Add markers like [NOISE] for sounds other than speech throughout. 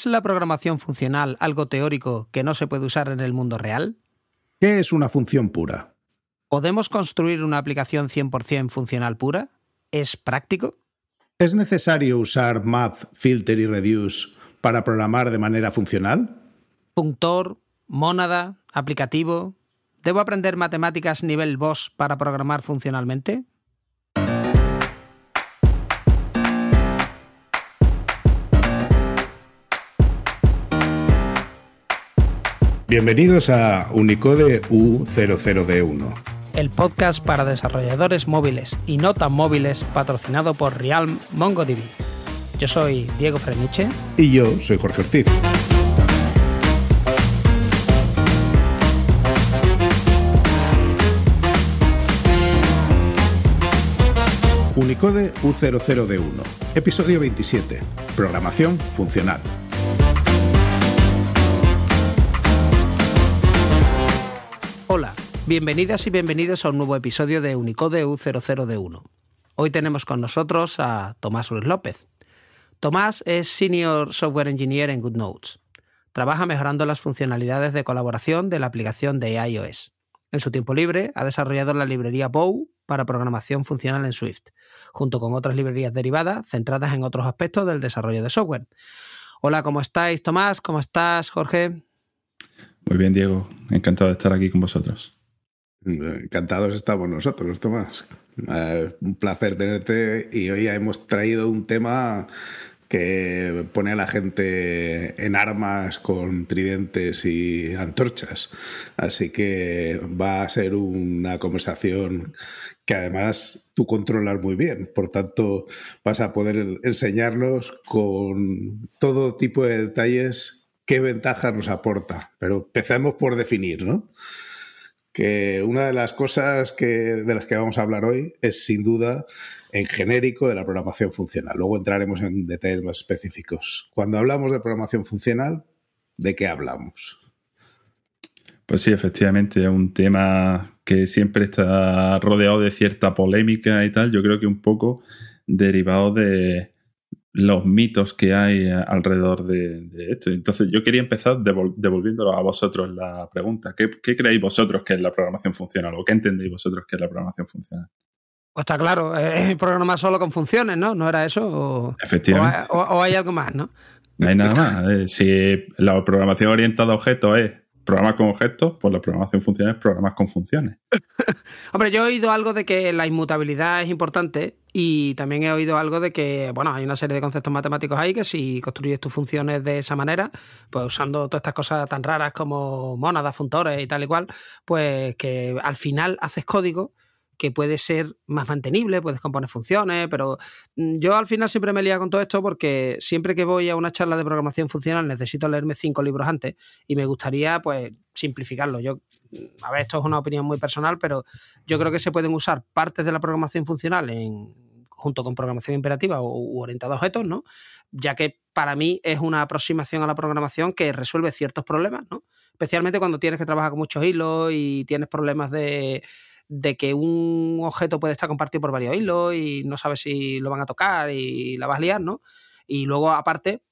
¿Es la programación funcional algo teórico que no se puede usar en el mundo real? ¿Qué es una función pura? ¿Podemos construir una aplicación 100% funcional pura? ¿Es práctico? ¿Es necesario usar map, filter y reduce para programar de manera funcional? ¿Punctor, mónada, aplicativo? ¿Debo aprender matemáticas nivel BOSS para programar funcionalmente? Bienvenidos a Unicode U00D1. El podcast para desarrolladores móviles y no tan móviles patrocinado por Realm MongoDB. Yo soy Diego Freniche. Y yo soy Jorge Ortiz. Unicode U00D1, episodio 27, programación funcional. Hola, bienvenidas y bienvenidos a un nuevo episodio de Unicode U00D1. Hoy tenemos con nosotros a Tomás Ruiz López. Tomás es Senior Software Engineer en GoodNotes. Trabaja mejorando las funcionalidades de colaboración de la aplicación de iOS. En su tiempo libre ha desarrollado la librería Bow para programación funcional en Swift, junto con otras librerías derivadas centradas en otros aspectos del desarrollo de software. Hola, ¿cómo estáis, Tomás? ¿Cómo estás, Jorge? Muy bien, Diego. Encantado de estar aquí con vosotros. Encantados estamos nosotros, Tomás. Eh, un placer tenerte y hoy hemos traído un tema que pone a la gente en armas con tridentes y antorchas. Así que va a ser una conversación que además tú controlas muy bien. Por tanto, vas a poder enseñarnos con todo tipo de detalles qué ventajas nos aporta. Pero empecemos por definir, ¿no? Que una de las cosas que, de las que vamos a hablar hoy es sin duda en genérico de la programación funcional. Luego entraremos en detalles más específicos. Cuando hablamos de programación funcional, ¿de qué hablamos? Pues sí, efectivamente, es un tema que siempre está rodeado de cierta polémica y tal. Yo creo que un poco derivado de, los mitos que hay eh, alrededor de, esto. Entonces, yo quería empezar devolviéndolo a vosotros la pregunta. ¿Qué, creéis vosotros que es la programación funcional o qué entendéis vosotros que es la programación funcional? Pues está claro, es programar solo con funciones, ¿no? ¿No era eso? Efectivamente. O, hay algo más, ¿no? No hay nada más. Eh, si la programación orientada a objetos es programas con objetos, pues la programación funcional es programas con funciones. [LAUGHS] Hombre, yo he oído algo de que la inmutabilidad es importante y también he oído algo de que, bueno, hay una serie de conceptos matemáticos ahí que si construyes tus funciones de esa manera, pues usando todas estas cosas tan raras como mónadas, funtores y tal y cual, pues que al final haces código que puede ser más mantenible, puedes componer funciones, pero mm, yo al final siempre me lía con todo esto porque siempre que voy a una charla de programación funcional necesito leerme cinco libros antes y me gustaría pues simplificarlo. Yo, mm, a ver, esto es una opinión muy personal, pero yo creo que se pueden usar partes de la programación funcional en, junto con programación imperativa o orientada a objetos, ¿no? Ya que para mí es una aproximación a la programación que resuelve ciertos problemas, ¿no? Especialmente cuando tienes que trabajar con muchos hilos y tienes problemas de de que un objeto puede estar compartido por varios hilos y no sabes si lo van a tocar y la vas a liar, ¿no? Y luego, aparte,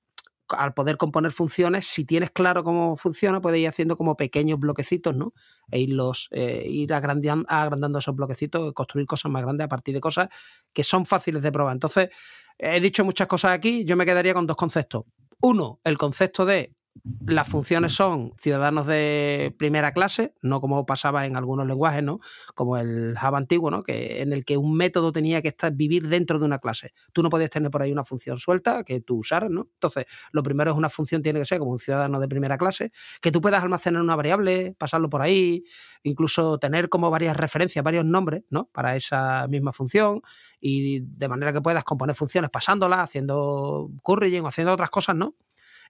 al poder componer funciones, si tienes claro cómo funciona, puedes ir haciendo como pequeños bloquecitos, ¿no? E irlos, eh, ir agrandando, agrandando esos bloquecitos, construir cosas más grandes a partir de cosas que son fáciles de probar. Entonces, he dicho muchas cosas aquí, yo me quedaría con dos conceptos. Uno, el concepto de las funciones son ciudadanos de primera clase, no como pasaba en algunos lenguajes, ¿no? Como el Java antiguo, ¿no? Que, en el que un método tenía que estar, vivir dentro de una clase. Tú no podías tener por ahí una función suelta que tú usaras, ¿no? Entonces, lo primero es una función tiene que ser como un ciudadano de primera clase, que tú puedas almacenar una variable, pasarlo por ahí, incluso tener como varias referencias, varios nombres, ¿no? Para esa misma función y de manera que puedas componer funciones pasándolas, haciendo currying o haciendo otras cosas, ¿no?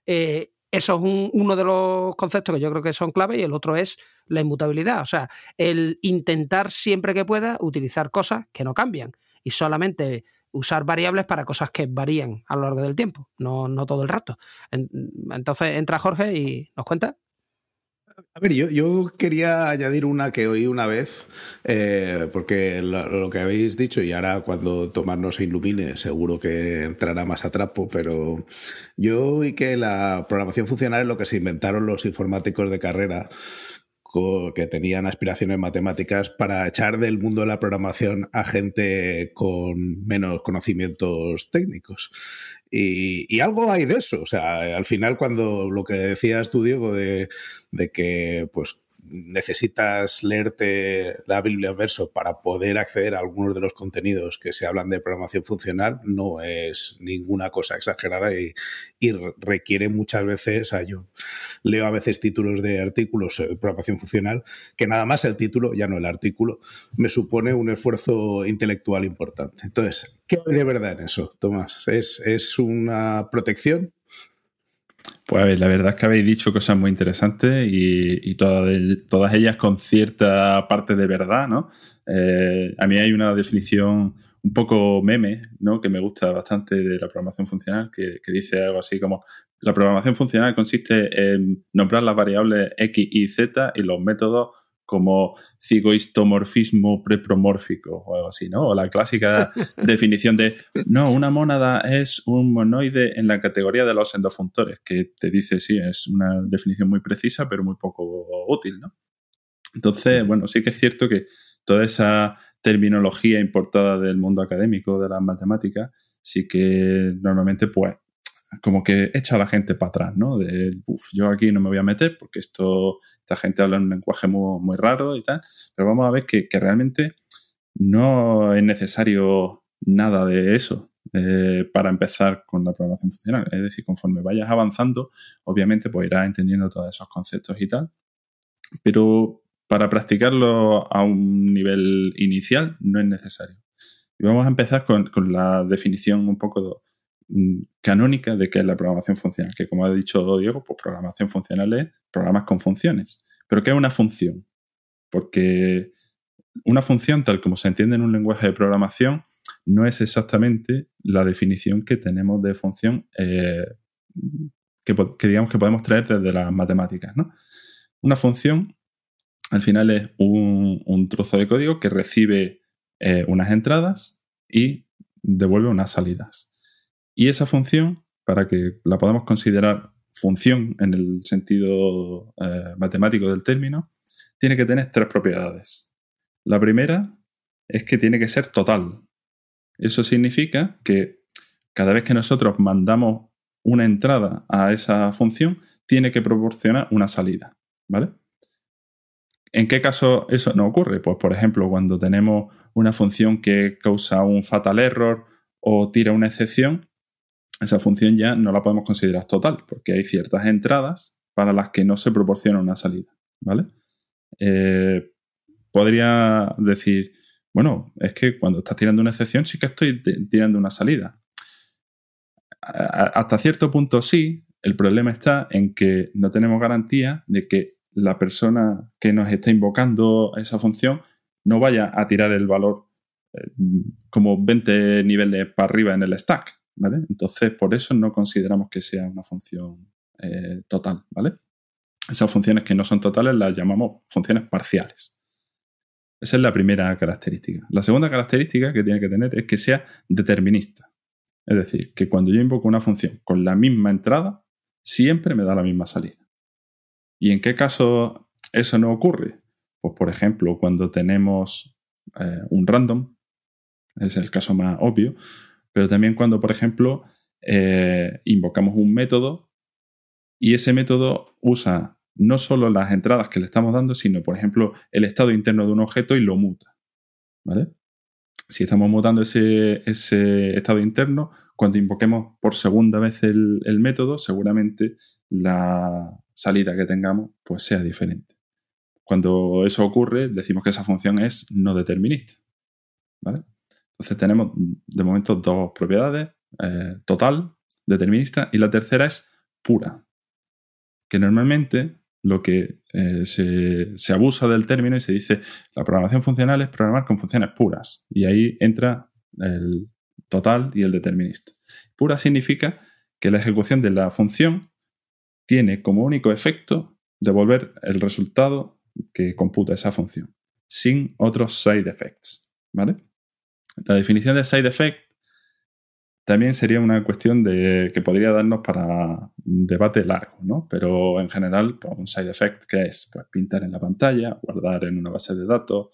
Eh, eso es uno de los conceptos que yo creo que son clave y el otro es la inmutabilidad, o sea, el intentar siempre que pueda utilizar cosas que no cambian y solamente usar variables para cosas que varían a lo largo del tiempo, no, no todo el rato. Entonces entra Jorge y nos cuenta. A ver, yo, quería añadir una que oí una vez, eh, porque lo, que habéis dicho, y ahora cuando Tomás no se ilumine, seguro que entrará más a trapo, pero yo oí que la programación funcional es lo que se inventaron los informáticos de carrera que tenían aspiraciones matemáticas para echar del mundo de la programación a gente con menos conocimientos técnicos. Y, algo hay de eso. O sea, al final, cuando lo que decías tú, Diego, de, de que pues necesitas leerte la Biblia verso para poder acceder a algunos de los contenidos que se hablan de programación funcional, no es ninguna cosa exagerada y, requiere muchas veces, o sea, yo leo a veces títulos de artículos de programación funcional, que nada más el título, ya no el artículo, me supone un esfuerzo intelectual importante. Entonces, ¿qué hay de verdad en eso, Tomás? ¿Es, es una protección? Pues a ver, la verdad es que habéis dicho cosas muy interesantes y, todas, ellas con cierta parte de verdad, ¿no? Eh, a mí hay una definición un poco meme, ¿no? Que me gusta bastante de la programación funcional, que, que dice algo así como la programación funcional consiste en nombrar las variables X y Z y los métodos como cigoistomorfismo prepromórfico o algo así, ¿no? O la clásica [LAUGHS] definición de, no, una mónada es un monoide en la categoría de los endofuntores, que te dice, sí, es una definición muy precisa, pero muy poco útil, ¿no? Entonces, bueno, sí que es cierto que toda esa terminología importada del mundo académico, de las matemáticas, sí que normalmente, pues, como que echa a la gente para atrás, ¿no? De, uff, yo aquí no me voy a meter porque esto, esta gente habla en un lenguaje muy, muy raro y tal, pero vamos a ver que, realmente no es necesario nada de eso eh, para empezar con la programación funcional. Es decir, conforme vayas avanzando, obviamente pues irás entendiendo todos esos conceptos y tal, pero para practicarlo a un nivel inicial no es necesario. Y vamos a empezar con, con la definición un poco canónica de qué es la programación funcional, que como ha dicho Diego, pues programación funcional es programas con funciones. Pero ¿qué es una función? Porque una función, tal como se entiende en un lenguaje de programación, no es exactamente la definición que tenemos de función eh, que, digamos que podemos traer desde las matemáticas. Una función al final es un, trozo de código que recibe eh, unas entradas y devuelve unas salidas. Y esa función, para que la podamos considerar función en el sentido eh, matemático del término, tiene que tener tres propiedades. La primera es que tiene que ser total. Eso significa que cada vez que nosotros mandamos una entrada a esa función, tiene que proporcionar una salida. ¿Vale? ¿En qué caso eso no ocurre? Pues, por ejemplo, cuando tenemos una función que causa un fatal error o tira una excepción, esa función ya no la podemos considerar total, porque hay ciertas entradas para las que no se proporciona una salida, ¿vale? Eh, podría decir, bueno, es que cuando estás tirando una excepción sí que estoy tirando una salida. hasta cierto punto sí, el problema está en que no tenemos garantía de que la persona que nos está invocando esa función no vaya a tirar el valor eh, como 20 niveles para arriba en el stack, entonces, por eso no consideramos que sea una función eh, total, ¿vale? Esas funciones que no son totales las llamamos funciones parciales. Esa es la primera característica. La segunda característica que tiene que tener es que sea determinista. Es decir, que cuando yo invoco una función con la misma entrada, siempre me da la misma salida. ¿Y en qué caso eso no ocurre? Pues por ejemplo, cuando tenemos eh, un random, es el caso más obvio, pero también cuando, por ejemplo, eh, invocamos un método y ese método usa no solo las entradas que le estamos dando, sino, por ejemplo, el estado interno de un objeto y lo muta. ¿Vale? Si estamos mutando ese, estado interno, cuando invoquemos por segunda vez el, el, método, seguramente la salida que tengamos pues sea diferente. Cuando eso ocurre, decimos que esa función es no determinista. ¿Vale? Entonces tenemos de momento dos propiedades, eh, total, determinista, y la tercera es pura, que normalmente lo que eh, se, abusa del término y se dice la programación funcional es programar con funciones puras, y ahí entra el total y el determinista. Pura significa que la ejecución de la función tiene como único efecto devolver el resultado que computa esa función, sin otros side effects. ¿Vale? La definición de side effect también sería una cuestión de, que podría darnos para un debate largo, ¿no? Pero en general, pues, un side effect que es pues, pintar en la pantalla, guardar en una base de datos,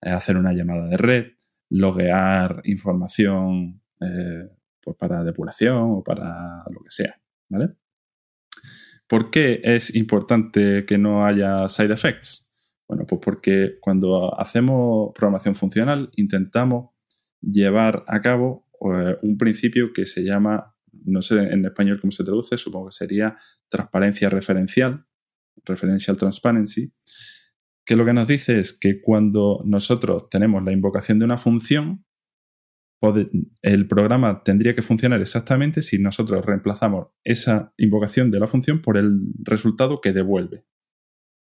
eh, hacer una llamada de red, loguear información eh, pues para depuración o para lo que sea, ¿vale? ¿Por qué es importante que no haya side effects? Bueno, pues porque cuando hacemos programación funcional intentamos llevar a cabo eh, un principio que se llama, no sé en español cómo se traduce, supongo que sería transparencia referencial, referential transparency, que lo que nos dice es que cuando nosotros tenemos la invocación de una función, el programa tendría que funcionar exactamente si nosotros reemplazamos esa invocación de la función por el resultado que devuelve.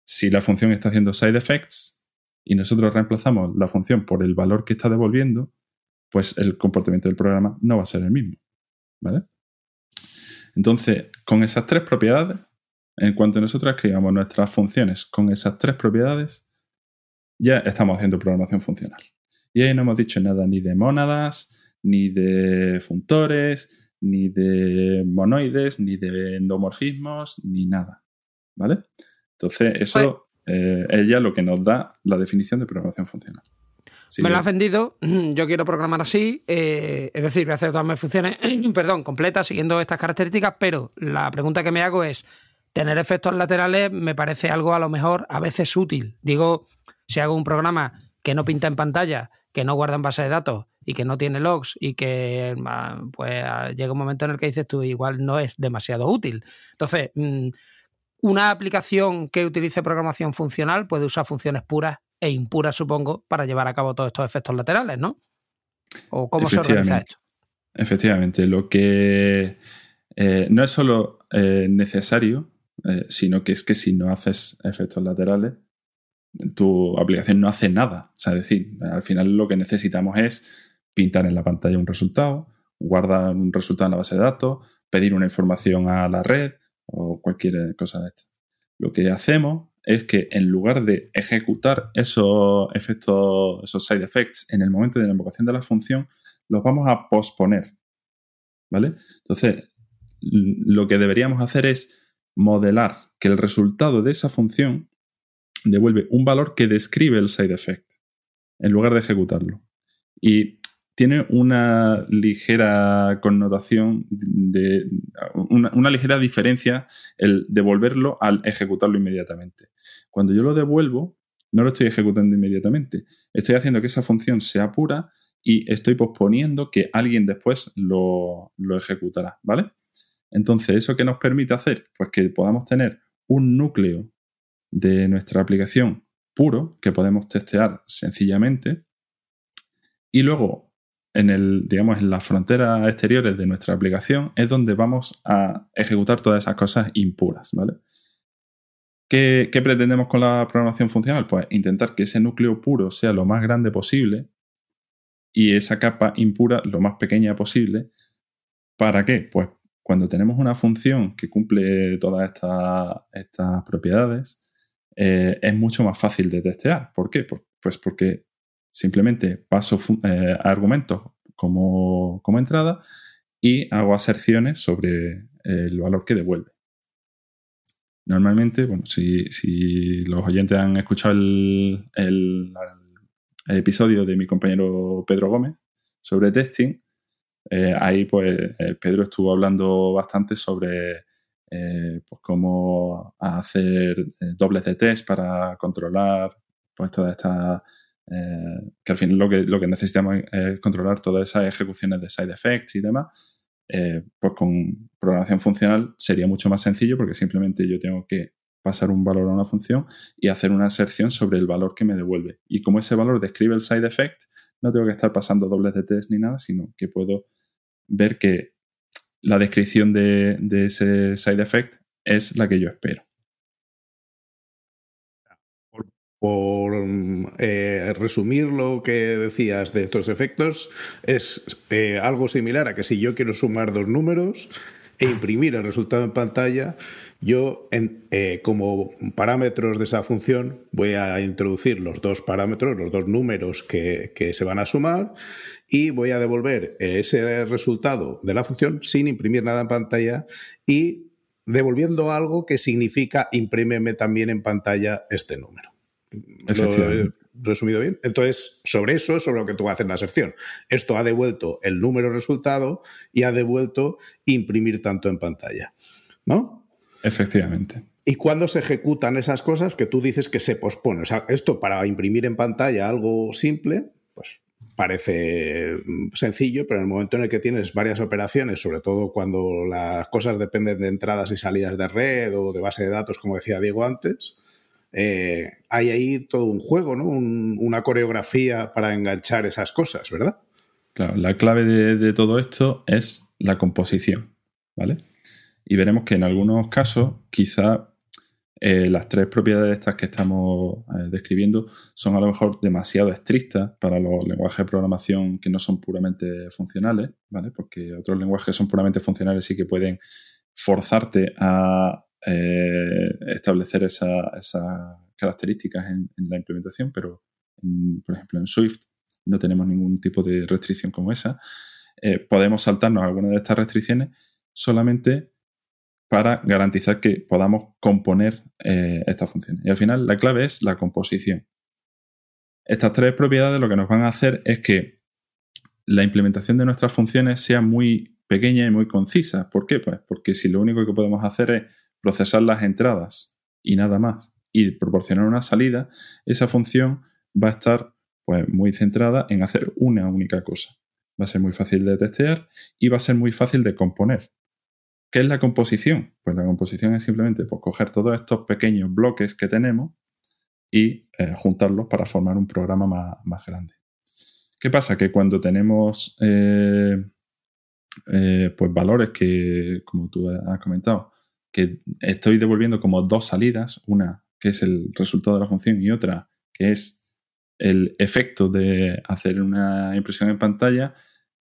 Si la función está haciendo side effects y nosotros reemplazamos la función por el valor que está devolviendo, pues el comportamiento del programa no va a ser el mismo. ¿Vale? Entonces, con esas tres propiedades, en cuanto nosotros escribamos nuestras funciones con esas tres propiedades, ya estamos haciendo programación funcional. Y ahí no hemos dicho nada ni de mónadas, ni de funtores, ni de monoides, ni de endomorfismos, ni nada. ¿Vale? Entonces, eso eh, es ya lo que nos da la definición de programación funcional. Me lo has vendido, [CLEARS THROAT] yo quiero programar así, eh, es decir, voy a hacer todas mis funciones, [CLEARS THROAT] perdón, completas, siguiendo estas características, pero la pregunta que me hago es, tener efectos laterales me parece algo a lo mejor a veces útil. Digo, si hago un programa que no pinta en pantalla, que no guarda en base de datos y que no tiene logs y que pues llega un momento en el que dices tú igual no es demasiado útil. Entonces, mm, una aplicación que utilice programación funcional puede usar funciones puras e impuras, supongo, para llevar a cabo todos estos efectos laterales, ¿no? ¿O cómo se organiza esto? Efectivamente, lo que eh, no es solo eh, necesario, eh, sino que es que si no haces efectos laterales, tu aplicación no hace nada. O sea, es decir, al final lo que necesitamos es pintar en la pantalla un resultado, guardar un resultado en la base de datos, pedir una información a la red o cualquier cosa de estas. Lo que hacemos es que en lugar de ejecutar esos efectos, esos side effects en el momento de la invocación de la función, los vamos a posponer. ¿Vale? Entonces, lo que deberíamos hacer es modelar que el resultado de esa función devuelve un valor que describe el side effect en lugar de ejecutarlo. Y tiene una ligera connotación de una, ligera diferencia el devolverlo al ejecutarlo inmediatamente. Cuando yo lo devuelvo, no lo estoy ejecutando inmediatamente. Estoy haciendo que esa función sea pura y estoy posponiendo que alguien después lo, lo ejecutará, ¿vale? Entonces, ¿eso qué nos permite hacer? Pues que podamos tener un núcleo de nuestra aplicación puro que podemos testear sencillamente y luego en el digamos en las fronteras exteriores de nuestra aplicación es donde vamos a ejecutar todas esas cosas impuras, ¿vale? ¿Qué, ¿Qué, pretendemos con la programación funcional? Pues intentar que ese núcleo puro sea lo más grande posible y esa capa impura lo más pequeña posible. ¿Para qué? Pues cuando tenemos una función que cumple todas estas, propiedades, eh, es mucho más fácil de testear. ¿Por qué? Pues porque simplemente paso eh, argumentos como, entrada y hago aserciones sobre el valor que devuelve. Normalmente, bueno, si, los oyentes han escuchado el, el, episodio de mi compañero Pedro Gómez sobre testing, eh, ahí pues eh, Pedro estuvo hablando bastante sobre eh, pues, cómo hacer dobles de test para controlar pues toda esta que al final lo que, lo que necesitamos es controlar todas esas ejecuciones de side effects y demás pues con programación funcional sería mucho más sencillo porque simplemente yo tengo que pasar un valor a una función y hacer una aserción sobre el valor que me devuelve. Y como ese valor describe el side effect, no tengo que estar pasando dobles de test ni nada, sino que puedo ver que la descripción de, ese side effect es la que yo espero. Por, eh, resumir lo que decías de estos efectos, es eh, algo similar a que si yo quiero sumar dos números e imprimir el resultado en pantalla, yo eh, como parámetros de esa función voy a introducir los dos parámetros, los dos números que, que se van a sumar y voy a devolver ese resultado de la función sin imprimir nada en pantalla y devolviendo algo que significa imprímeme también en pantalla este número. ¿Lo he resumido bien? Entonces, sobre eso es sobre lo que tú haces en la sección. Esto ha devuelto el número resultado y ha devuelto imprimir tanto en pantalla. ¿No? Efectivamente. ¿Y cuándo se ejecutan esas cosas que tú dices que se pospone? O sea, esto para imprimir en pantalla algo simple, pues parece mm, sencillo, pero en el momento en el que tienes varias operaciones, sobre todo cuando las cosas dependen de entradas y salidas de red o de base de datos, como decía Diego antes, eh, hay ahí todo un juego, ¿no? una coreografía para enganchar esas cosas, ¿verdad? Claro, la clave de, todo esto es la composición, ¿vale? Y veremos que en algunos casos quizá eh, las tres propiedades estas que estamos eh, describiendo son a lo mejor demasiado estrictas para los lenguajes de programación que no son puramente funcionales, ¿vale? Porque otros lenguajes son puramente funcionales sí que pueden forzarte a eh, establecer esas características en, la implementación, pero por ejemplo en Swift no tenemos ningún tipo de restricción como esa. Eh, podemos saltarnos algunas de estas restricciones solamente para garantizar que podamos componer eh, estas funciones. Y al final la clave es la composición. Estas tres propiedades lo que nos van a hacer es que la implementación de nuestras funciones sea muy pequeña y muy concisa. ¿Por qué? Pues porque si lo único que podemos hacer es procesar las entradas y nada más, y proporcionar una salida, esa función va a estar pues, muy centrada en hacer una única cosa. Va a ser muy fácil de testear y va a ser muy fácil de componer. ¿Qué es la composición? Pues la composición es simplemente pues, coger todos estos pequeños bloques que tenemos y eh, juntarlos para formar un programa más, grande. ¿Qué pasa? Que cuando tenemos eh, eh, pues valores que, como tú has comentado, que estoy devolviendo como dos salidas, una que es el resultado de la función y otra que es el efecto de hacer una impresión en pantalla,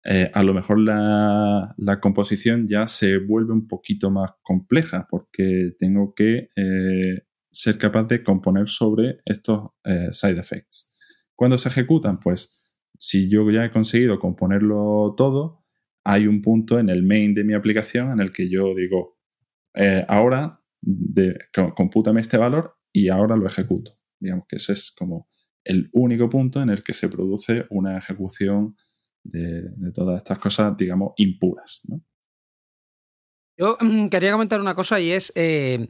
eh, a lo mejor la, composición ya se vuelve un poquito más compleja porque tengo que eh, ser capaz de componer sobre estos eh, side effects. Cuando se ejecutan, pues si yo ya he conseguido componerlo todo, hay un punto en el main de mi aplicación en el que yo digo, eh, ahora de, compútame este valor y ahora lo ejecuto. Digamos que ese es como el único punto en el que se produce una ejecución de, todas estas cosas, digamos, impuras. Yo mm, quería comentar una cosa y es, eh,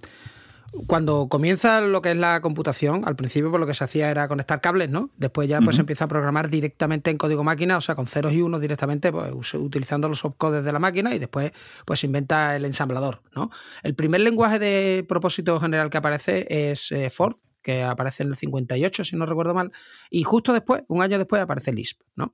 cuando comienza lo que es la computación, al principio por lo que se hacía era conectar cables, ¿no? Después ya pues se empieza a programar directamente en código máquina, o sea, con ceros y unos directamente, pues utilizando los opcodes de la máquina y después pues se inventa el ensamblador, ¿no? El primer lenguaje de propósito general que aparece es eh, Ford, que aparece en el 58, si no recuerdo mal, y justo después, un año después, aparece Lisp, ¿no?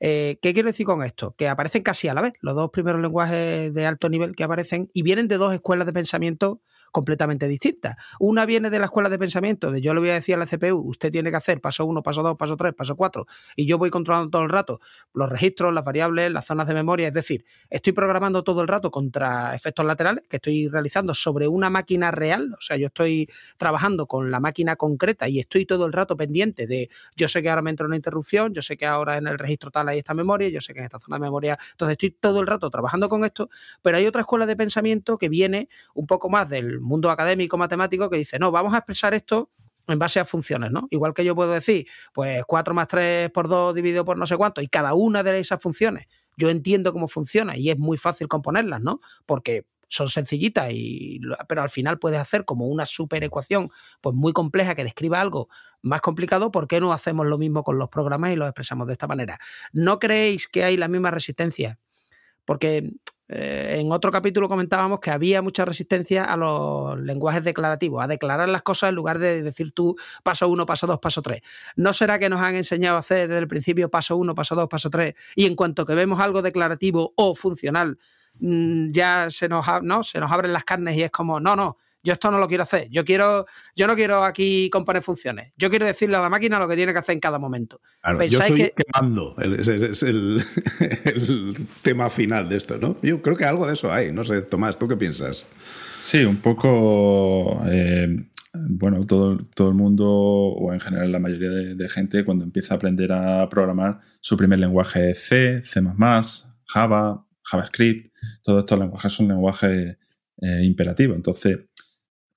Eh, ¿Qué quiero decir con esto? Que aparecen casi a la vez, los dos primeros lenguajes de alto nivel que aparecen y vienen de dos escuelas de pensamiento completamente distintas. Una viene de la escuela de pensamiento, de yo le voy a decir a la CPU, usted tiene que hacer paso 1, paso 2, paso 3, paso 4, y yo voy controlando todo el rato los registros, las variables, las zonas de memoria, es decir, estoy programando todo el rato contra efectos laterales que estoy realizando sobre una máquina real, o sea, yo estoy trabajando con la máquina concreta y estoy todo el rato pendiente de, yo sé que ahora me entra una interrupción, yo sé que ahora en el registro tal hay esta memoria, yo sé que en esta zona de memoria, entonces estoy todo el rato trabajando con esto, pero hay otra escuela de pensamiento que viene un poco más del mundo académico matemático que dice, no, vamos a expresar esto en base a funciones, ¿no? Igual que yo puedo decir, pues 4 más 3 por 2 dividido por no sé cuánto, y cada una de esas funciones yo entiendo cómo funciona y es muy fácil componerlas, ¿no? Porque son sencillitas, y, pero al final puedes hacer como una super ecuación pues muy compleja que describa algo más complicado, ¿por qué no hacemos lo mismo con los programas y los expresamos de esta manera? ¿No creéis que hay la misma resistencia? Porque eh, en otro capítulo comentábamos que había mucha resistencia a los lenguajes declarativos, a declarar las cosas en lugar de decir tú paso uno, paso dos, paso tres. ¿No será que nos han enseñado a hacer desde el principio paso uno, paso dos, paso tres y en cuanto que vemos algo declarativo o funcional, mm, ya se nos, ¿no? se nos abren las carnes y es como, no, no, yo esto no lo quiero hacer. Yo quiero, yo no quiero aquí componer funciones. Yo quiero decirle a la máquina lo que tiene que hacer en cada momento. yo soy quemando, es, [LAUGHS] el, tema final de esto, ¿no? Yo creo que algo de eso hay. No sé, Tomás, ¿tú qué piensas? Sí, un poco. Eh, bueno, todo, todo el mundo, o en general la mayoría de, gente, cuando empieza a aprender a programar, su primer lenguaje es C, C, Java, JavaScript. Todos estos lenguajes son lenguajes eh, imperativos. Entonces,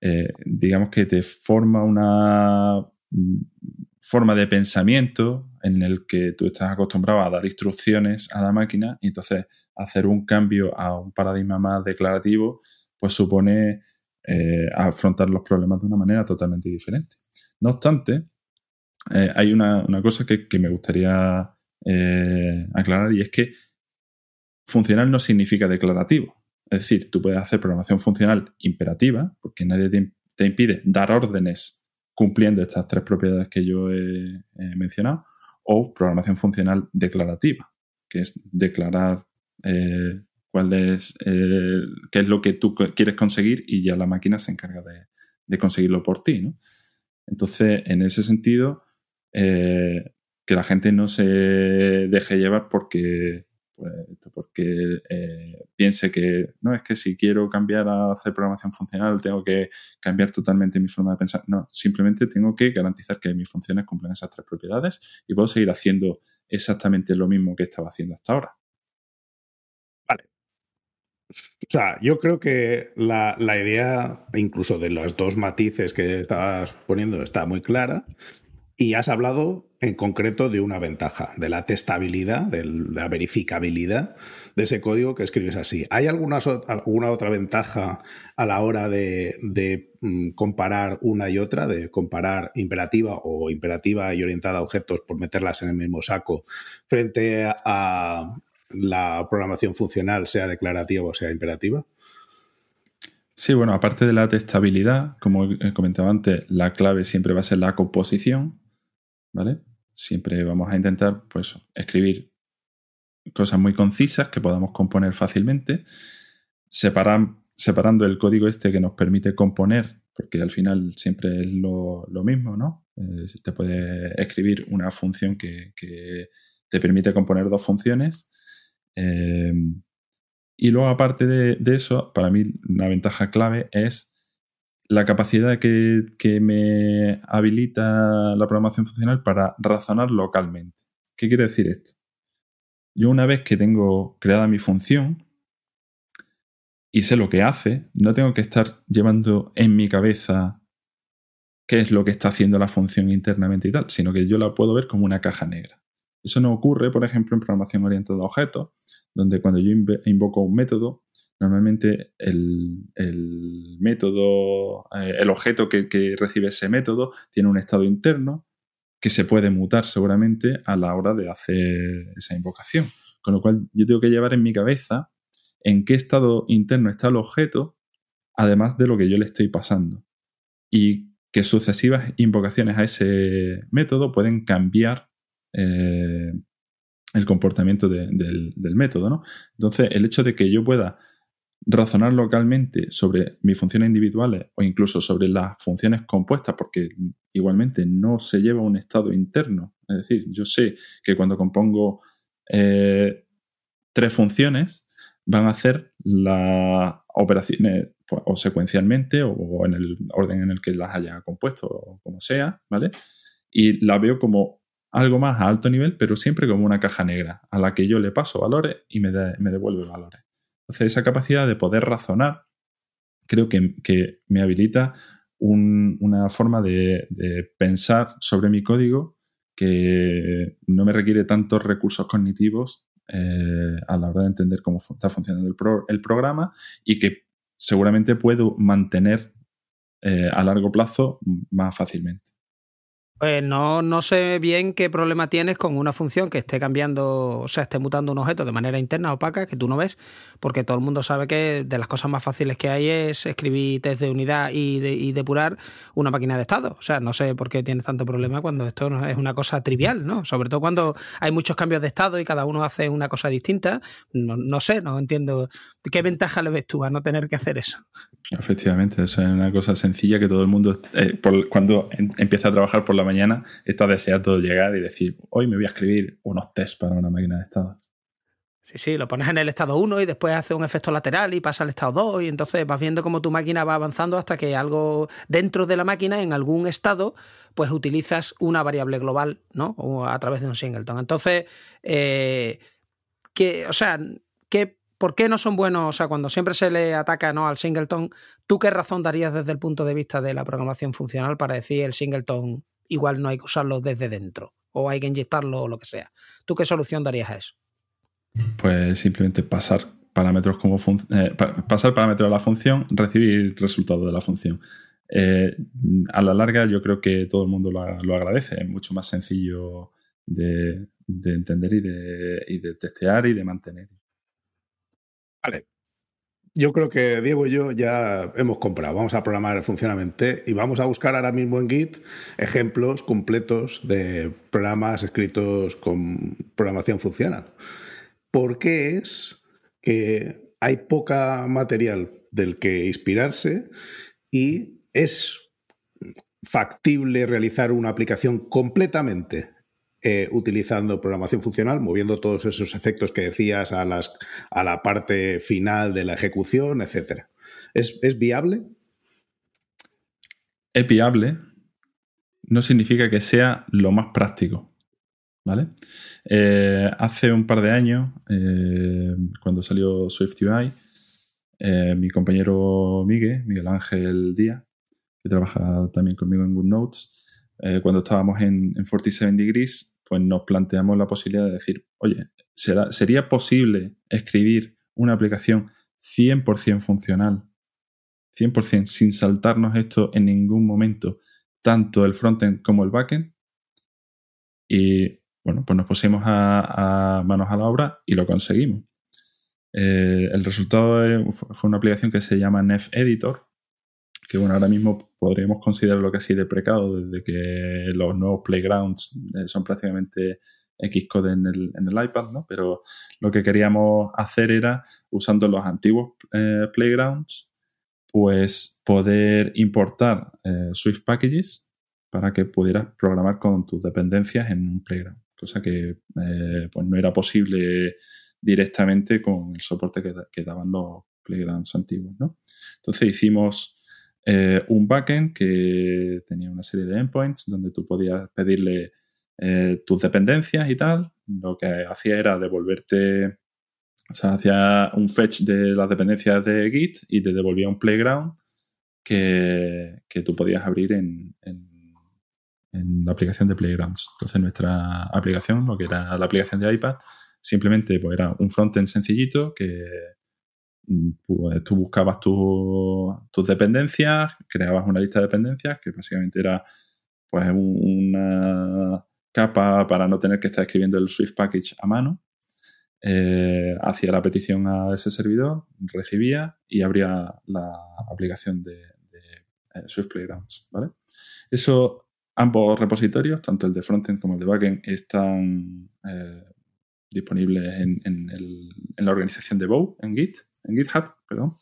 eh, digamos que te forma una mm, forma de pensamiento en el que tú estás acostumbrado a dar instrucciones a la máquina y entonces hacer un cambio a un paradigma más declarativo, pues supone eh, afrontar los problemas de una manera totalmente diferente. No obstante, eh, hay una, cosa que, me gustaría aclarar y es que funcional no significa declarativo. Es decir, tú puedes hacer programación funcional imperativa, porque nadie te, impide dar órdenes cumpliendo estas tres propiedades que yo he mencionado, o programación funcional declarativa, que es declarar eh, cuál es, eh, qué es lo que tú quieres conseguir y ya la máquina se encarga de, conseguirlo por ti. ¿no? Entonces, en ese sentido, eh, que la gente no se deje llevar porque, pues, porque piense que no es que si quiero cambiar a hacer programación funcional tengo que cambiar totalmente mi forma de pensar. No, simplemente tengo que garantizar que mis funciones cumplen esas tres propiedades y puedo seguir haciendo exactamente lo mismo que estaba haciendo hasta ahora. O sea, yo creo que la, idea, incluso de los dos matices que estabas poniendo, está muy clara. Y has hablado en concreto de una ventaja, de la testabilidad, de la verificabilidad de ese código que escribes así. ¿Hay alguna, alguna otra ventaja a la hora de, mm, comparar una y otra, de comparar imperativa o imperativa y orientada a objetos por meterlas en el mismo saco frente a, la programación funcional, sea declarativa o sea imperativa? Sí, bueno, aparte de la testabilidad, como comentaba antes, la clave siempre va a ser la composición, ¿vale? Siempre vamos a intentar, pues, escribir cosas muy concisas que podamos componer fácilmente, separando el código este que nos permite componer, porque al final siempre es lo, mismo, ¿no? Eh, te puede escribir una función que, te permite componer dos funciones Em, y luego, aparte de, eso, para mí una ventaja clave es la capacidad que, que, me habilita la programación funcional para razonar localmente. ¿Qué quiere decir esto? Yo una vez que tengo creada mi función y sé lo que hace, no tengo que estar llevando en mi cabeza qué es lo que está haciendo la función internamente y tal, sino que yo la puedo ver como una caja negra. Eso no ocurre, por ejemplo, en programación orientada a objetos, donde cuando yo invoco un método, normalmente el, método, eh, el objeto que, recibe ese método tiene un estado interno que se puede mutar seguramente a la hora de hacer esa invocación. Con lo cual yo tengo que llevar en mi cabeza en qué estado interno está el objeto, además de lo que yo le estoy pasando. Y que sucesivas invocaciones a ese método pueden cambiar eh, el comportamiento del, método. ¿no? Entonces, el hecho de que yo pueda razonar localmente sobre mis funciones individuales o incluso sobre las funciones compuestas, porque igualmente no se lleva un estado interno. Es decir, yo sé que cuando compongo eh, tres funciones, van a hacer las operaciones pues, o secuencialmente o en el orden en el que las haya compuesto o como sea, ¿vale? Y la veo como algo más a alto nivel, pero siempre como una caja negra, a la que yo le paso valores y me, me devuelve valores. Entonces, esa capacidad de poder razonar creo que, me habilita una forma de, pensar sobre mi código que no me requiere tantos recursos cognitivos eh, a la hora de entender cómo está funcionando el, programa y que seguramente puedo mantener eh, a largo plazo más fácilmente. Pues no, no sé bien qué problema tienes con una función que esté cambiando, o sea, esté mutando un objeto de manera interna opaca que tú no ves, porque todo el mundo sabe que de las cosas más fáciles que hay es escribir test de unidad y, y depurar una máquina de estado. O sea, no sé por qué tienes tanto problema cuando esto no es una cosa trivial, ¿no? Sobre todo cuando hay muchos cambios de estado y cada uno hace una cosa distinta. No, no sé, no entiendo. ¿Qué ventaja le ves tú a no tener que hacer eso? Efectivamente, eso es una cosa sencilla que todo el mundo, eh, cuando empieza a trabajar por la mañana, está deseando llegar y decir, hoy me voy a escribir unos tests para una máquina de estados. Sí, sí, lo pones en el estado 1 y después hace un efecto lateral y pasa al estado 2 y entonces vas viendo cómo tu máquina va avanzando hasta que algo dentro de la máquina, en algún estado, pues utilizas una variable global, ¿no? A través de un singleton. Entonces, eh, que, o sea, ¿qué, ¿por qué no son buenos? O sea, cuando siempre se le ataca ¿no? al singleton, ¿tú qué razón darías desde el punto de vista de la programación funcional para decir el singleton igual no hay que usarlo desde dentro o hay que inyectarlo o lo que sea? ¿Tú qué solución darías a eso? Pues simplemente pasar parámetros como eh, pasar parámetros a la función, recibir resultados de la función. Eh, a la larga yo creo que todo el mundo lo, agradece, es mucho más sencillo de, entender y de, y de, testear y de mantener. Vale. Yo creo que Diego y yo ya hemos comprado. Vamos a programar funcionalmente y vamos a buscar ahora mismo en Git ejemplos completos de programas escritos con programación funcional por qué es que hay poca material del que inspirarse y es factible realizar una aplicación completamente eh, utilizando programación funcional, moviendo todos esos efectos que decías a, las, a la parte final de la ejecución, etc. ¿Es, ¿Es viable? Es viable. No significa que sea lo más práctico. ¿vale? Eh, hace un par de años, eh, cuando salió SwiftUI, mi compañero Miguel, Miguel Ángel Díaz, que trabaja también conmigo en GoodNotes, cuando estábamos en, 47 Degrees, pues nos planteamos la posibilidad de decir, oye, ¿sería posible escribir una aplicación 100% funcional, 100% sin saltarnos esto en ningún momento, tanto el frontend como el backend? Y bueno, pues nos pusimos a, manos a la obra y lo conseguimos. Eh, el resultado fue una aplicación que se llama Nef Editor, que bueno, ahora mismo podríamos considerarlo casi deprecado desde que los nuevos playgrounds eh, son prácticamente Xcode en el, iPad, ¿no? Pero lo que queríamos hacer era, usando los antiguos eh, playgrounds, pues poder importar Swift packages para que pudieras programar con tus dependencias en un playground cosa que eh, pues no era posible directamente con el soporte que, daban los playgrounds antiguos. ¿no? Entonces hicimos eh, un backend que tenía una serie de endpoints donde tú podías pedirle eh, tus dependencias y tal. Lo que hacía era devolverte, o sea, hacía un fetch de las dependencias de Git y te devolvía un playground que, tú podías abrir en en la aplicación de Playgrounds. Entonces nuestra aplicación, lo que era la aplicación de iPad, simplemente pues, era un frontend sencillito que pues, tú buscabas tus dependencias, creabas una lista de dependencias que básicamente era pues una capa para no tener que estar escribiendo el Swift package a mano. Eh, hacía la petición a ese servidor, recibía y abría la aplicación de, eh, Swift Playgrounds. ¿vale? Eso Ambos repositorios, tanto el de frontend como el de backend, están eh, disponibles en, la organización de Bow, en Git, en GitHub, perdón.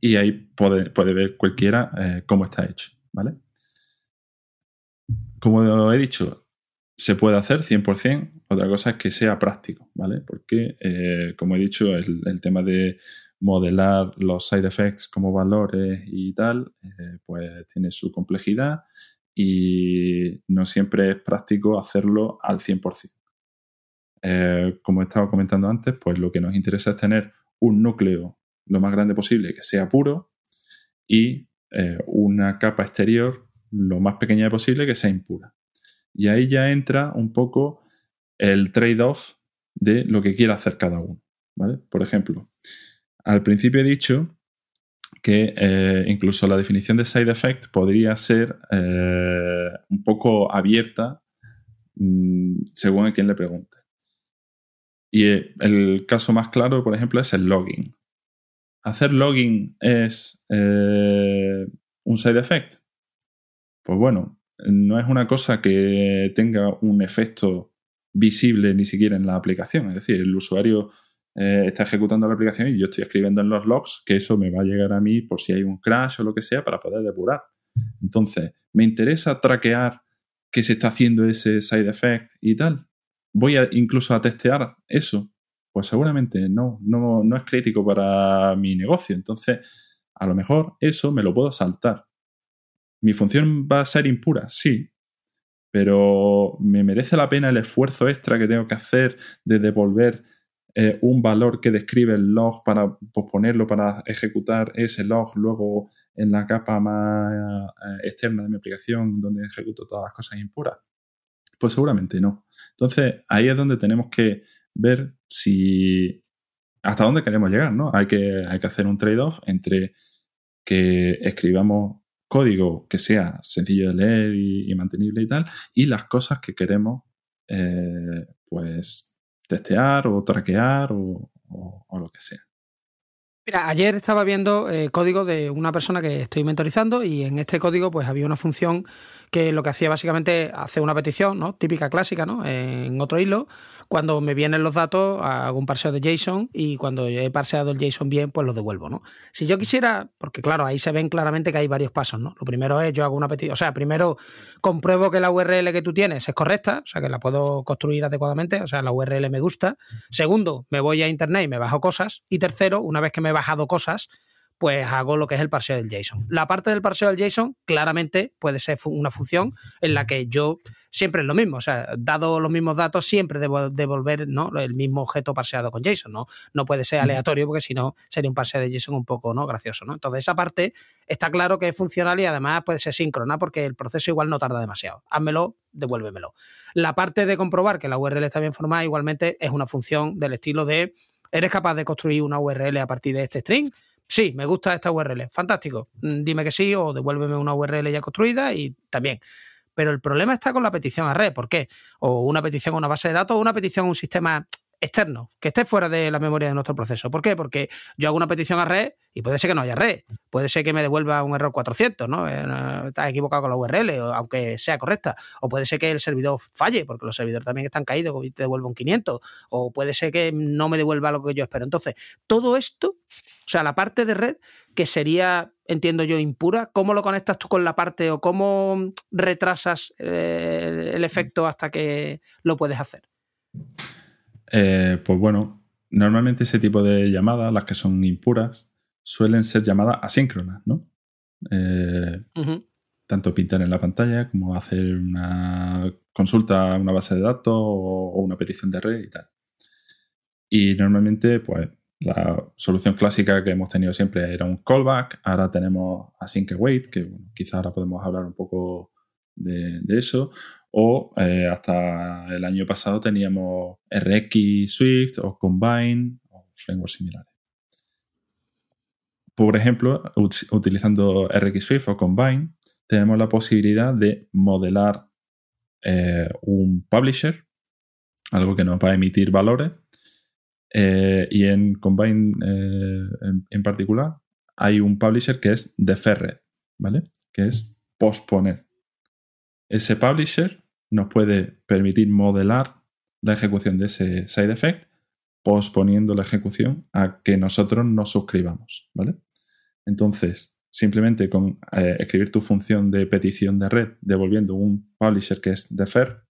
Y ahí puede, ver cualquiera eh, cómo está hecho, ¿vale? Como he dicho, se puede hacer 100%. Otra cosa es que sea práctico, ¿vale? Porque, eh, como he dicho, el, tema de modelar los side effects como valores y tal, pues tiene su complejidad y no siempre es práctico hacerlo al 100%. Eh, como he estado comentando antes, pues lo que nos interesa es tener un núcleo lo más grande posible que sea puro y eh, una capa exterior lo más pequeña posible que sea impura. Y ahí ya entra un poco el trade-off de lo que quiera hacer cada uno. ¿vale? Por ejemplo, al principio he dicho que eh, incluso la definición de side effect podría ser eh, un poco abierta mm, según a quien le pregunte. Y eh, el caso más claro, por ejemplo, es el logging. ¿Hacer logging es un side effect? Pues bueno, no es una cosa que tenga un efecto visible ni siquiera en la aplicación. Es decir, el usuario eh, está ejecutando la aplicación y yo estoy escribiendo en los logs que eso me va a llegar a mí por si hay un crash o lo que sea para poder depurar. Entonces, me interesa traquear que se está haciendo ese side effect y tal. Voy a, incluso a testear eso. Pues seguramente no, no, no es crítico para mi negocio. Entonces, a lo mejor eso me lo puedo saltar. ¿Mi función va a ser impura? Sí. Pero ¿me merece la pena el esfuerzo extra que tengo que hacer de devolver eh, un valor que describe el log para posponerlo, para ejecutar ese log luego en la capa más eh, externa de mi aplicación donde ejecuto todas las cosas impuras? Pues seguramente no. Entonces ahí es donde tenemos que ver si hasta dónde queremos llegar, ¿no? Hay que, hay que hacer un trade-off entre que escribamos código que sea sencillo de leer y, mantenible y tal, y las cosas que queremos eh, pues testear o traquear o, lo que sea. Mira, ayer estaba viendo eh, código de una persona que estoy mentorizando y en este código pues había una función que lo que hacía básicamente hacer una petición, ¿no? Típica clásica, ¿no? En otro hilo, cuando me vienen los datos, hago un parseo de JSON y cuando he parseado el JSON bien, pues lo devuelvo, ¿no? Si yo quisiera, porque claro, ahí se ven claramente que hay varios pasos, ¿no? Lo primero es yo hago una petición, o sea, primero compruebo que la URL que tú tienes es correcta, o sea, que la puedo construir adecuadamente, o sea, la URL me gusta. Segundo, me voy a internet y me bajo cosas. Y tercero, una vez que me he bajado cosas, pues hago lo que es el parseo del JSON. La parte del parseo del JSON claramente puede ser una función en la que yo siempre es lo mismo, o sea, dado los mismos datos, siempre debo devolver ¿no? el mismo objeto parseado con JSON, ¿no? No puede ser aleatorio porque si no sería un parseo de JSON un poco ¿no? gracioso, ¿no? Entonces esa parte está claro que es funcional y además puede ser síncrona porque el proceso igual no tarda demasiado. Házmelo, devuélvemelo. La parte de comprobar que la URL está bien formada igualmente es una función del estilo de ¿eres capaz de construir una URL a partir de este string? Sí, me gusta esta URL, fantástico, mm, dime que sí o devuélveme una URL ya construida y también. Pero el problema está con la petición a red, ¿por qué? O una petición a una base de datos o una petición a un sistema externo, que esté fuera de la memoria de nuestro proceso. ¿Por qué? Porque yo hago una petición a red y puede ser que no haya red, puede ser que me devuelva un error 400, ¿no? Eh, Estás equivocado con la URL, aunque sea correcta, o puede ser que el servidor falle, porque los servidores también están caídos y te devuelva un 500, o puede ser que no me devuelva lo que yo espero. Entonces, todo esto, o sea, la parte de red que sería, entiendo yo, impura, ¿cómo lo conectas tú con la parte o cómo retrasas eh, el efecto hasta que lo puedes hacer? Eh, pues bueno, normalmente ese tipo de llamadas, las que son impuras, suelen ser llamadas asíncronas, ¿no? Eh, tanto pintar en la pantalla como hacer una consulta a una base de datos o, una petición de red y tal. Y normalmente, pues, la solución clásica que hemos tenido siempre era un callback. Ahora tenemos async await, que quizá ahora podemos hablar un poco de, de eso o eh, hasta el año pasado teníamos RX Swift o Combine o frameworks similares. Por ejemplo, utilizando RX Swift o Combine, tenemos la posibilidad de modelar eh, un publisher, algo que nos va a emitir valores. Eh, y en Combine en, en, particular hay un publisher que es deferred, ¿vale? Que es posponer. Ese publisher nos puede permitir modelar la ejecución de ese side effect posponiendo la ejecución a que nosotros nos suscribamos, ¿vale? Entonces, simplemente con eh, escribir tu función de petición de red devolviendo un publisher que es defer,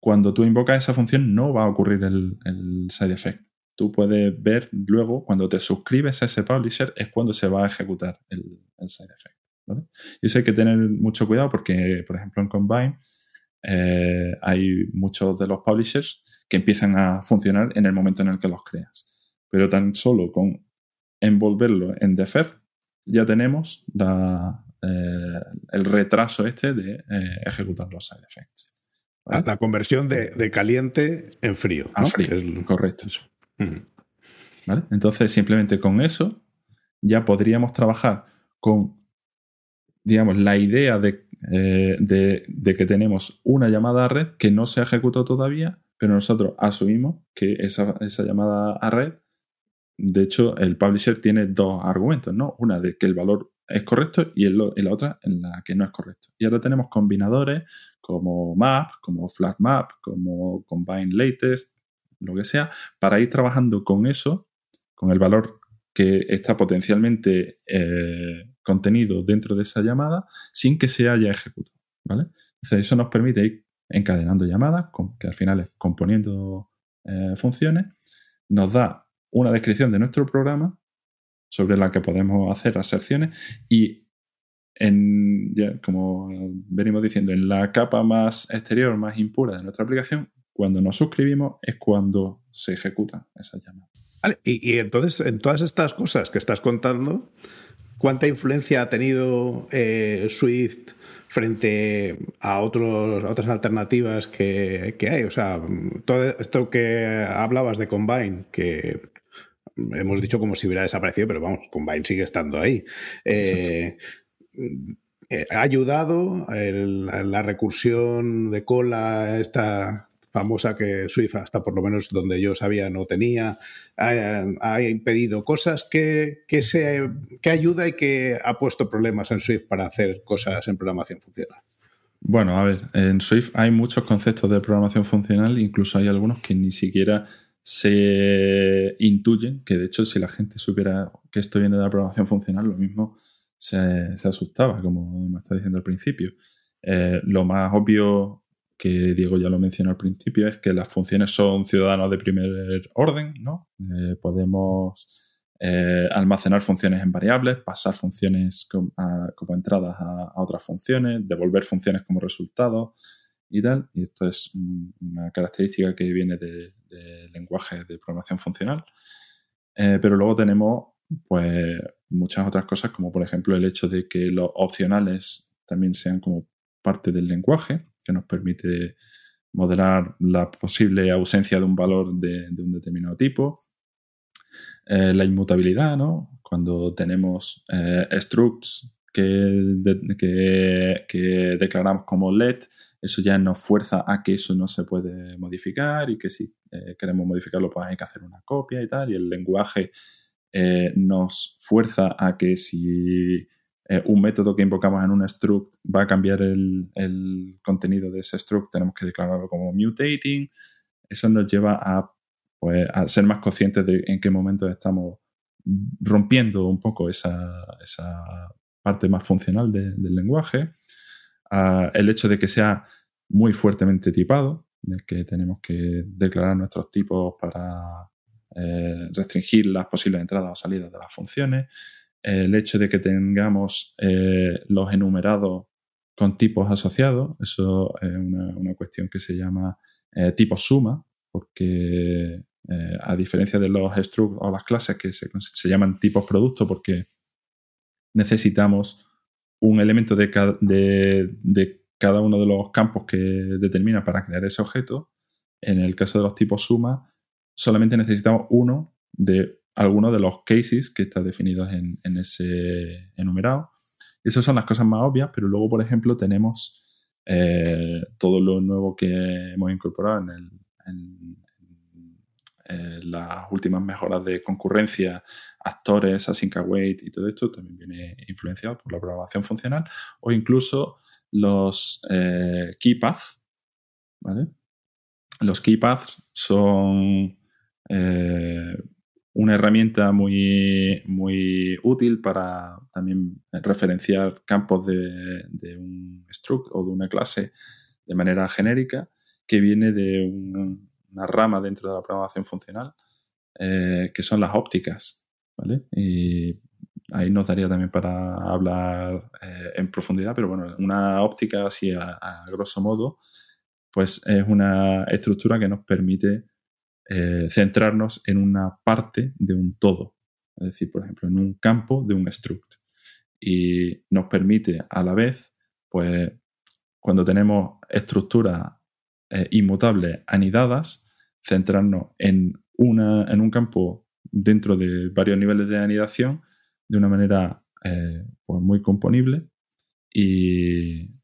cuando tú invocas esa función no va a ocurrir el, side effect. Tú puedes ver luego, cuando te suscribes a ese publisher, es cuando se va a ejecutar el side effect. Y eso hay que tener mucho cuidado porque, por ejemplo, en Combine eh, hay muchos de los publishers que empiezan a funcionar en el momento en el que los creas. Pero tan solo con envolverlo en defer ya tenemos eh, el retraso este de eh, ejecutar los side effects. La conversión de, caliente en frío. A frío, correcto. Entonces, simplemente con eso ya podríamos trabajar con digamos, la idea eh, de, que tenemos una llamada a red que no se ha ejecutado todavía, pero nosotros asumimos que esa, llamada a red, de hecho, el publisher tiene dos argumentos, ¿no? Una de que el valor es correcto y, la otra en la que no es correcto. Y ahora tenemos combinadores como map, como flat map, como combine latest, lo que sea, para ir trabajando con eso, con el valor que está potencialmente eh, contenido dentro de esa llamada sin que se haya ejecutado. ¿vale? Entonces, eso nos permite ir encadenando llamadas, que al final es componiendo eh, funciones, nos da una descripción de nuestro programa sobre la que podemos hacer aserciones y como venimos diciendo, en la capa más exterior, más impura de nuestra aplicación, cuando nos suscribimos es cuando se ejecutan esas llamadas. y, entonces, en todas estas cosas que estás contando, ¿cuánta influencia ha tenido eh, Swift frente a, otros, otras alternativas que, hay? O sea, todo esto que hablabas de Combine, que hemos dicho como si hubiera desaparecido, pero vamos, Combine sigue estando ahí. Eh, eh, ha ayudado la recursión de cola, esta famosa que Swift, hasta por lo menos donde yo sabía, no tenía, ha, impedido cosas que, se, que ayuda y que ha puesto problemas en Swift para hacer cosas en programación funcional. Bueno, a ver, en Swift hay muchos conceptos de programación funcional, incluso hay algunos que ni siquiera se intuyen, que de hecho si la gente supiera que esto viene de la programación funcional, lo mismo se, asustaba, como me está diciendo al principio. Eh, lo más obvio que Diego ya lo mencionó al principio es que las funciones son ciudadanos de primer orden, ¿no? Eh, podemos eh, almacenar funciones en variables, pasar funciones como entradas a, otras funciones, devolver funciones como resultado y tal. Y esto es una característica que viene del lenguaje de programación funcional. pero luego tenemos pues muchas otras cosas, como por ejemplo el hecho de que los opcionales también sean como parte del lenguaje, que nos permite modelar la posible ausencia de un valor de, un determinado tipo. Eh, la inmutabilidad, ¿no? Cuando tenemos eh, structs que, que, declaramos como let, eso ya nos fuerza a que eso no se puede modificar y que si eh, queremos modificarlo, pues hay que hacer una copia y tal. Y el lenguaje nos fuerza a que si eh, un método que invocamos en un struct va a cambiar el, contenido de ese struct, tenemos que declararlo como mutating. Eso nos lleva a, pues, a ser más conscientes de en qué momento estamos rompiendo un poco esa, parte más funcional del lenguaje. el hecho de que sea muy fuertemente tipado, de que tenemos que declarar nuestros tipos para eh, restringir las posibles entradas o salidas de las funciones, el hecho de que tengamos eh, los enumerados con tipos asociados, eso es una, cuestión que se llama eh, tipo suma, porque a diferencia de los structs o las clases que se, llaman tipos producto, porque necesitamos un elemento de, de cada uno de los campos que determina para crear ese objeto, en el caso de los tipos suma, solamente necesitamos uno de alguno de los cases que está definidos en, ese enumerado. Esas son las cosas más obvias, pero luego, por ejemplo, tenemos eh, todo lo nuevo que hemos incorporado en, las últimas mejoras de concurrencia, actores, async await y todo esto también viene influenciado por la programación funcional o incluso los eh, key paths. Los key paths son eh, una herramienta muy, muy útil para también referenciar campos de, un struct o de una clase de manera genérica que viene de una rama dentro de la programación funcional eh, que son las ópticas. Y ahí nos daría también para hablar eh, en profundidad, pero bueno, una óptica así a, grosso modo, pues es una estructura que nos permite eh, centrarnos en una parte de un todo, es decir, por ejemplo, en un campo de un struct. Y nos permite a la vez, pues, cuando tenemos estructuras eh, inmutables anidadas, centrarnos en, una, en un campo dentro de varios niveles de anidación de una manera eh, pues muy componible y,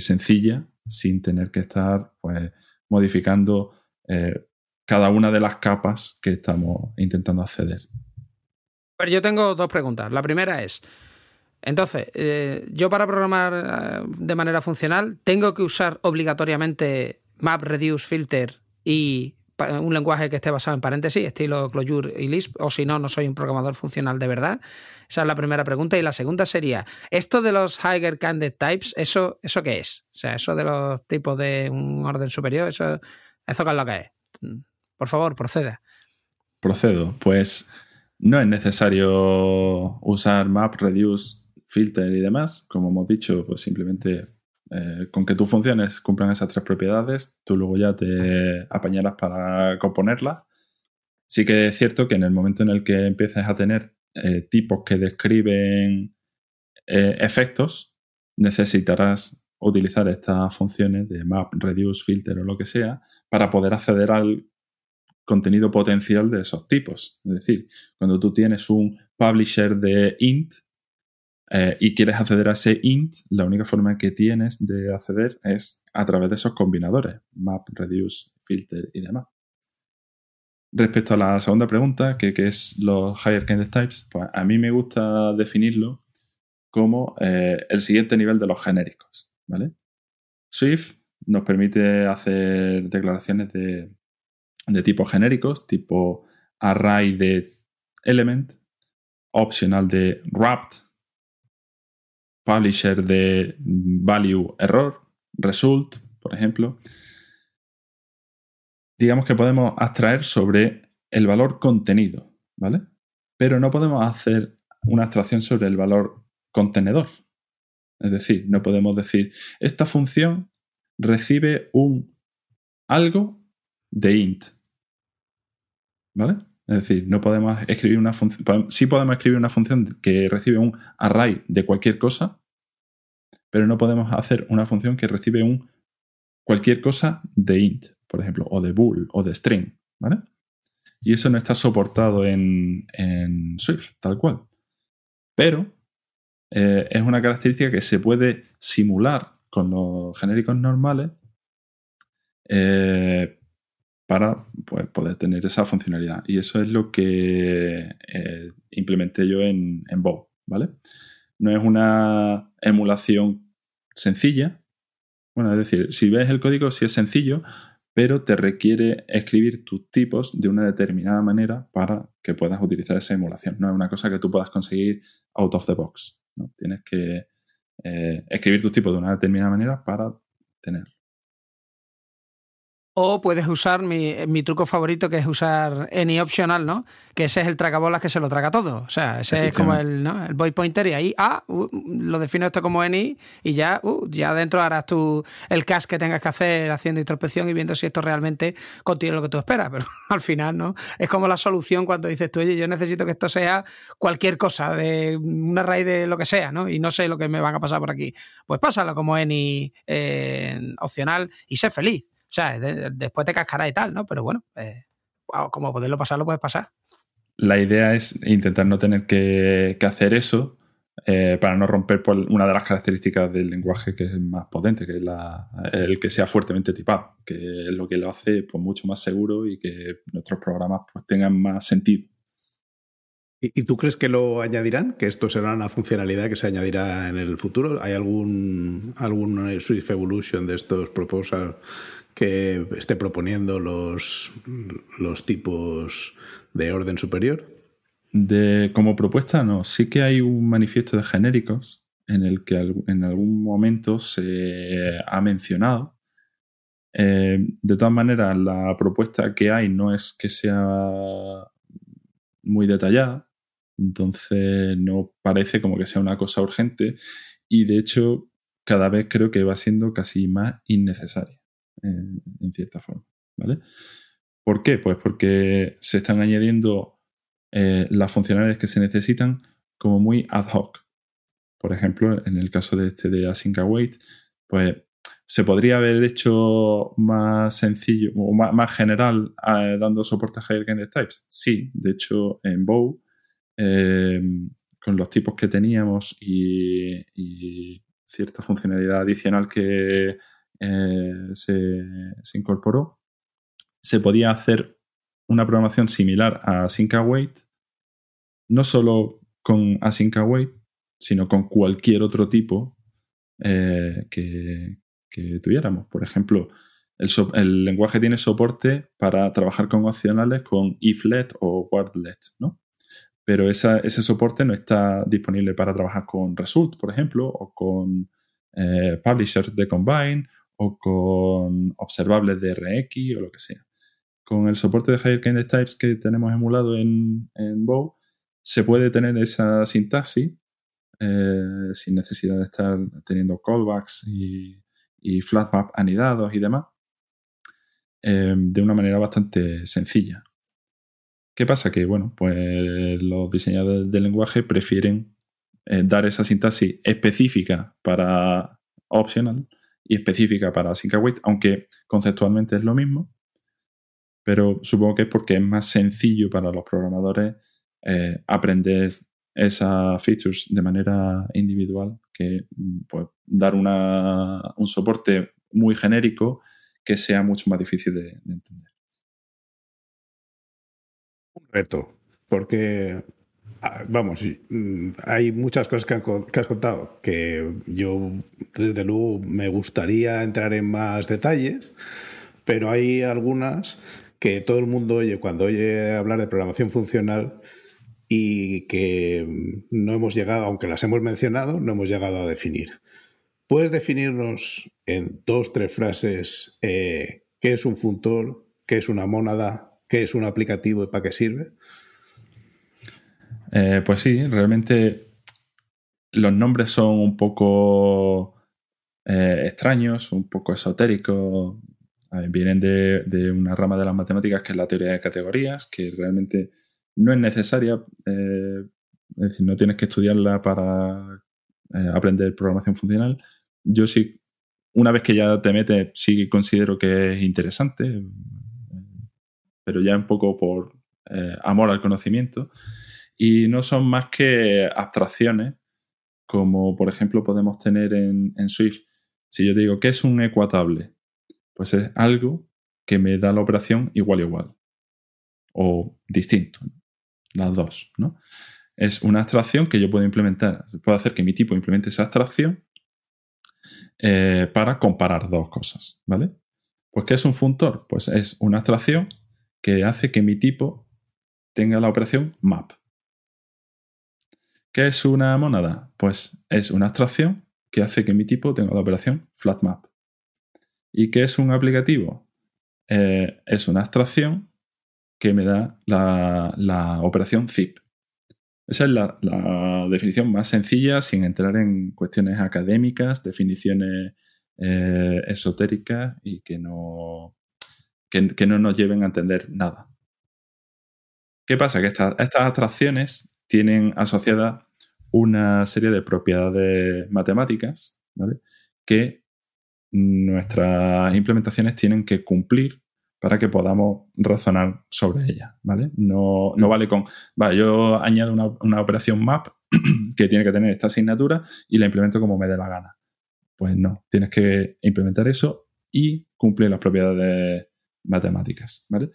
sencilla sin tener que estar pues, modificando cada una de las capas que estamos intentando acceder. Pero yo tengo dos preguntas. La primera es, entonces, eh, yo para programar eh, de manera funcional, ¿tengo que usar obligatoriamente map, reduce, filter y un lenguaje que esté basado en paréntesis, estilo Clojure y Lisp, o si no, no soy un programador funcional de verdad? Esa es la primera pregunta. Y la segunda sería, ¿esto de los higher candidate types, eso, eso qué es? O sea, eso de los tipos de un orden superior, eso, eso qué es lo que es Por favor, proceda. Procedo. Pues no es necesario usar map, reduce, filter y demás. Como hemos dicho, pues simplemente eh, con que tus funciones cumplan esas tres propiedades, tú luego ya te apañarás para componerlas. Sí que es cierto que en el momento en el que empieces a tener eh, tipos que describen eh, efectos, necesitarás utilizar estas funciones de map, reduce, filter o lo que sea para poder acceder al contenido potencial de esos tipos. Es decir, cuando tú tienes un publisher de int eh, y quieres acceder a ese int, la única forma que tienes de acceder es a través de esos combinadores, map, reduce, filter y demás. Respecto a la segunda pregunta, que, es los higher kind types, pues a mí me gusta definirlo como eh, el siguiente nivel de los genéricos. ¿vale? Swift nos permite hacer declaraciones de, de tipos genéricos, tipo array de element, optional de wrapped, publisher de value error, result, por ejemplo. Digamos que podemos abstraer sobre el valor contenido, ¿vale? Pero no podemos hacer una abstracción sobre el valor contenedor. Es decir, no podemos decir, esta función recibe un algo de int. ¿Vale? Es decir, no podemos escribir una función. Sí podemos escribir una función que recibe un array de cualquier cosa, pero no podemos hacer una función que recibe un cualquier cosa de int, por ejemplo, o de bool o de string. ¿Vale? Y eso no está soportado en, en Swift, tal cual. Pero eh, es una característica que se puede simular con los genéricos normales eh, para pues, poder tener esa funcionalidad. Y eso es lo que eh, implementé yo en, en ¿vale? No es una emulación sencilla. Bueno, es decir, si ves el código, sí es sencillo, pero te requiere escribir tus tipos de una determinada manera para que puedas utilizar esa emulación. No es una cosa que tú puedas conseguir out of the box. ¿no? Tienes que eh, escribir tus tipos de una determinada manera para tener. O puedes usar mi, truco favorito, que es usar any optional, ¿no? Que ese es el tragabolas que se lo traga todo. O sea, ese es como el, ¿no? el boy pointer y ahí, ah, uh, lo defino esto como any y ya, uh, ya dentro harás tú el cache que tengas que hacer haciendo introspección y viendo si esto realmente contiene lo que tú esperas. Pero [LAUGHS] al final, ¿no? Es como la solución cuando dices tú, oye, yo necesito que esto sea cualquier cosa, de una raíz de lo que sea, ¿no? Y no sé lo que me van a pasar por aquí. Pues pásalo como any eh, opcional y sé feliz. O sea, después te cascará y tal, ¿no? Pero bueno, eh, como poderlo pasar, lo puedes pasar. La idea es intentar no tener que, hacer eso eh, para no romper por una de las características del lenguaje que es más potente, que es el que sea fuertemente tipado, que es lo que lo hace pues, mucho más seguro y que nuestros programas pues, tengan más sentido. ¿Y, tú crees que lo añadirán? ¿Que esto será una funcionalidad que se añadirá en el futuro? ¿Hay algún, algún Swift Evolution de estos proposals que esté proponiendo los, los tipos de orden superior? De, como propuesta, no. Sí que hay un manifiesto de genéricos en el que en algún momento se ha mencionado. Eh, de todas maneras, la propuesta que hay no es que sea muy detallada, entonces no parece como que sea una cosa urgente y de hecho cada vez creo que va siendo casi más innecesaria en, cierta forma. ¿vale? ¿Por qué? Pues porque se están añadiendo eh, las funcionalidades que se necesitan como muy ad hoc. Por ejemplo, en el caso de este de Async Await, pues se podría haber hecho más sencillo o más, general eh, dando soporte a higher kind types. Sí, de hecho, en Bow, em, con los tipos que teníamos y, y, cierta funcionalidad adicional que eh, se, incorporó, se podía hacer una programación similar a Async Await, no solo con Async Await, sino con cualquier otro tipo eh, que, tuviéramos. Por ejemplo, el, lenguaje tiene soporte para trabajar con opcionales con iflet o wordlet, ¿no? Pero ese soporte no está disponible para trabajar con result, por ejemplo, o con eh, publishers de combine o con observables de RX o lo que sea. con el soporte de Higher Kind Types que tenemos emulado en, en Bow, se puede tener esa sintaxis eh, sin necesidad de estar teniendo callbacks y, y flatmap anidados y demás, eh, de una manera bastante sencilla. ¿Qué pasa? Que, bueno, pues los diseñadores del lenguaje prefieren eh, dar esa sintaxis específica para optional y específica para sync await, aunque conceptualmente es lo mismo, pero supongo que es porque es más sencillo para los programadores aprender esas features de manera individual que pues, dar un soporte muy genérico que sea mucho más difícil de, entender. Un reto, porque vamos, mm, hay muchas cosas que, que, has contado que yo desde luego me gustaría entrar en más detalles, pero hay algunas que todo el mundo oye cuando oye hablar de programación funcional y que no hemos llegado, aunque las hemos mencionado, no hemos llegado a definir. ¿Puedes definirnos en dos, tres frases eh, qué es un funtor, qué es una mónada, qué es un aplicativo y para qué sirve? Eh, pues sí, realmente los nombres son un poco eh, extraños, un poco esotéricos. vienen de, de, una rama de las matemáticas que es la teoría de categorías, que realmente no es necesaria, eh, es decir, no tienes que estudiarla para eh, aprender programación funcional. Yo sí, una vez que ya te metes, sí considero que es interesante, pero ya un poco por amor al conocimiento. Y no son más que abstracciones, como por ejemplo podemos tener en, Swift. Si yo digo, ¿qué es un ecuatable? Pues es algo que me da la operación igual igual o distinto las dos, ¿no? Es una abstracción que yo puedo implementar, puedo hacer que mi tipo implemente esa abstracción eh, para comparar dos cosas, ¿vale? Pues, ¿qué es un funtor? Pues es una abstracción que hace que mi tipo tenga la operación map. ¿Qué es una mónada? Pues es una abstracción que hace que mi tipo tenga la operación flatmap. ¿Y qué es un aplicativo? Eh, es una abstracción que me da la, operación zip. Esa es la, definición más sencilla sin entrar en cuestiones académicas, definiciones eh, esotéricas y que no, que, no nos lleven a entender nada. ¿Qué pasa? Que estas abstracciones tienen asociada una serie de propiedades matemáticas que nuestras implementaciones tienen que cumplir para que podamos razonar sobre ella, ¿vale? No, no vale con, vale, yo añado una, operación map [CLEARS THROAT] que tiene que tener esta asignatura y la implemento como me dé la gana. Pues no, tienes que implementar eso y cumplir las propiedades matemáticas, ¿vale?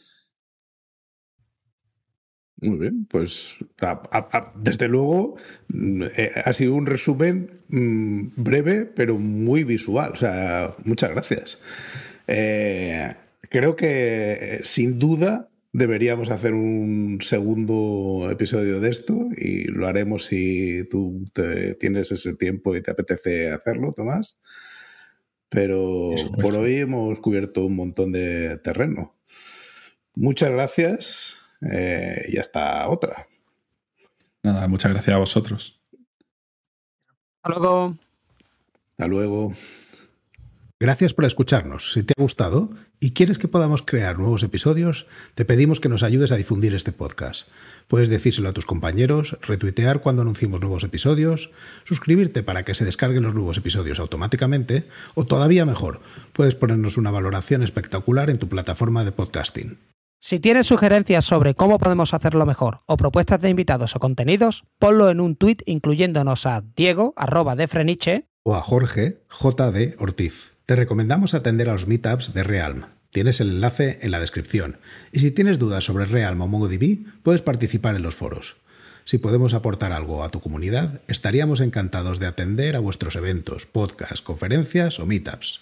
Muy bien, pues desde luego mm, eh, ha sido un resumen mm, breve pero muy visual. O sea, muchas gracias. Eh, Creo que sin duda deberíamos hacer un segundo episodio de esto y lo haremos si tú tienes ese tiempo y te apetece hacerlo, Tomás. Pero por hoy hemos cubierto un montón de terreno. Muchas gracias eh, y hasta otra. Nada, muchas gracias a vosotros. Hasta luego. Hasta luego. Gracias por escucharnos. Si te ha gustado y quieres que podamos crear nuevos episodios, te pedimos que nos ayudes a difundir este podcast. Puedes decírselo a tus compañeros, retuitear cuando anunciemos nuevos episodios, suscribirte para que se descarguen los nuevos episodios automáticamente o todavía mejor, puedes ponernos una valoración espectacular en tu plataforma de podcasting. Si tienes sugerencias sobre cómo podemos hacerlo mejor o propuestas de invitados o contenidos, ponlo en un tuit incluyéndonos a Diego, arroba de Freniche, o a Jorge, JD Ortiz. Te recomendamos atender a los meetups de Realm. Tienes el enlace en la descripción. Y si tienes dudas sobre Realm o MongoDB, puedes participar en los foros. Si podemos aportar algo a tu comunidad, estaríamos encantados de atender a vuestros eventos, podcasts, conferencias o meetups.